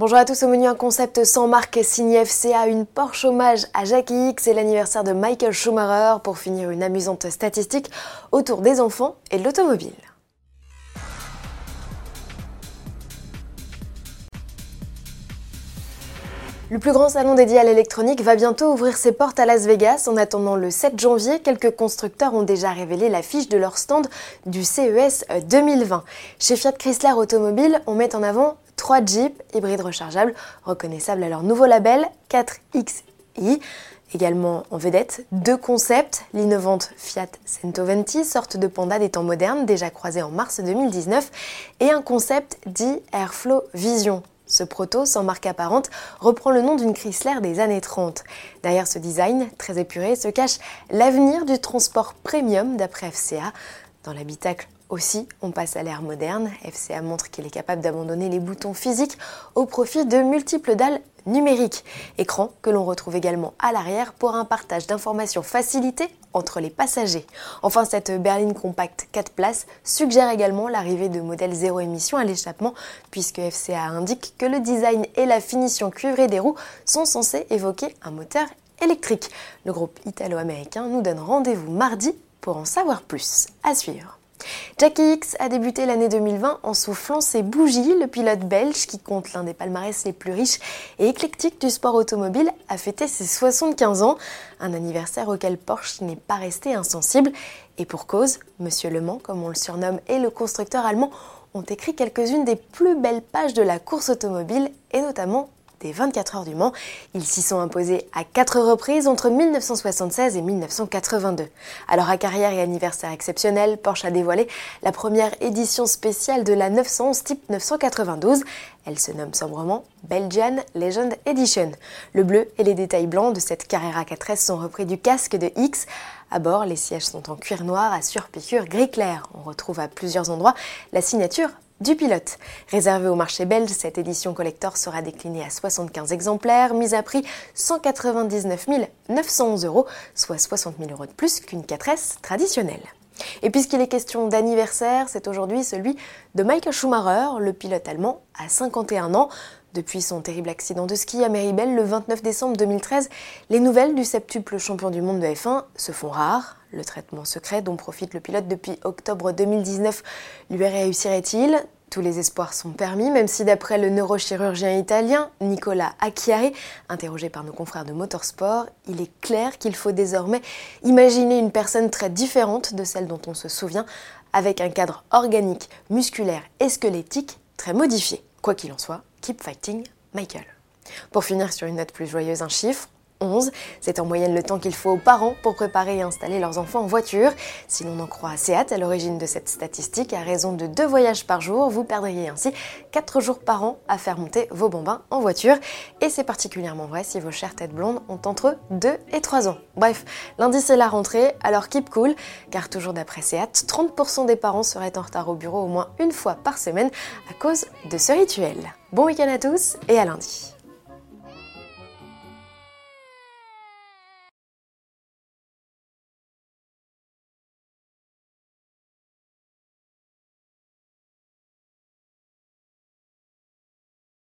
Bonjour à tous, au menu un concept sans marque signé FCA, une Porsche hommage à Jackie X et l'anniversaire de Michael Schumacher pour finir une amusante statistique autour des enfants et de l'automobile. Le plus grand salon dédié à l'électronique va bientôt ouvrir ses portes à Las Vegas. En attendant le 7 janvier, quelques constructeurs ont déjà révélé l'affiche de leur stand du CES 2020. Chez Fiat Chrysler Automobile, on met en avant trois Jeeps hybrides rechargeables reconnaissables à leur nouveau label 4XI. Également en vedette, deux concepts, l'innovante Fiat 120, sorte de panda des temps modernes déjà croisé en mars 2019, et un concept dit Airflow Vision, ce proto, sans marque apparente, reprend le nom d'une Chrysler des années 30. Derrière ce design très épuré se cache l'avenir du transport premium d'après FCA. Dans l'habitacle aussi, on passe à l'ère moderne. FCA montre qu'il est capable d'abandonner les boutons physiques au profit de multiples dalles numériques. Écran que l'on retrouve également à l'arrière pour un partage d'informations facilité entre les passagers. Enfin, cette berline compacte 4 places suggère également l'arrivée de modèles zéro émission à l'échappement, puisque FCA indique que le design et la finition cuivrée des roues sont censés évoquer un moteur électrique. Le groupe italo-américain nous donne rendez-vous mardi pour en savoir plus. À suivre. Jackie X a débuté l'année 2020 en soufflant ses bougies. Le pilote belge, qui compte l'un des palmarès les plus riches et éclectiques du sport automobile, a fêté ses 75 ans, un anniversaire auquel Porsche n'est pas resté insensible. Et pour cause, Monsieur Le Mans, comme on le surnomme, et le constructeur allemand ont écrit quelques-unes des plus belles pages de la course automobile, et notamment des 24 heures du Mans. Ils s'y sont imposés à quatre reprises entre 1976 et 1982. Alors à carrière et anniversaire exceptionnel, Porsche a dévoilé la première édition spéciale de la 911 type 992. Elle se nomme sobrement Belgian Legend Edition. Le bleu et les détails blancs de cette Carrera 4S sont repris du casque de X. À bord, les sièges sont en cuir noir à surpiqûre gris clair. On retrouve à plusieurs endroits la signature du pilote. Réservé au marché belge, cette édition collector sera déclinée à 75 exemplaires, mise à prix 199 911 euros, soit 60 000 euros de plus qu'une 4S traditionnelle. Et puisqu'il est question d'anniversaire, c'est aujourd'hui celui de Michael Schumacher, le pilote allemand, à 51 ans. Depuis son terrible accident de ski à Meribel le 29 décembre 2013, les nouvelles du septuple champion du monde de F1 se font rares. Le traitement secret dont profite le pilote depuis octobre 2019 lui réussirait-il? Tous les espoirs sont permis, même si d'après le neurochirurgien italien Nicolas Acchiari, interrogé par nos confrères de Motorsport, il est clair qu'il faut désormais imaginer une personne très différente de celle dont on se souvient, avec un cadre organique, musculaire et squelettique très modifié. Quoi qu'il en soit, keep fighting, Michael. Pour finir sur une note plus joyeuse, un chiffre, 11. C'est en moyenne le temps qu'il faut aux parents pour préparer et installer leurs enfants en voiture. Si l'on en croit Seat, à l'origine de cette statistique, à raison de deux voyages par jour, vous perdriez ainsi 4 jours par an à faire monter vos bambins en voiture. Et c'est particulièrement vrai si vos chères têtes blondes ont entre 2 et 3 ans. Bref, lundi c'est la rentrée, alors keep cool, car toujours d'après Seat, 30% des parents seraient en retard au bureau au moins une fois par semaine à cause de ce rituel. Bon week-end à tous et à lundi.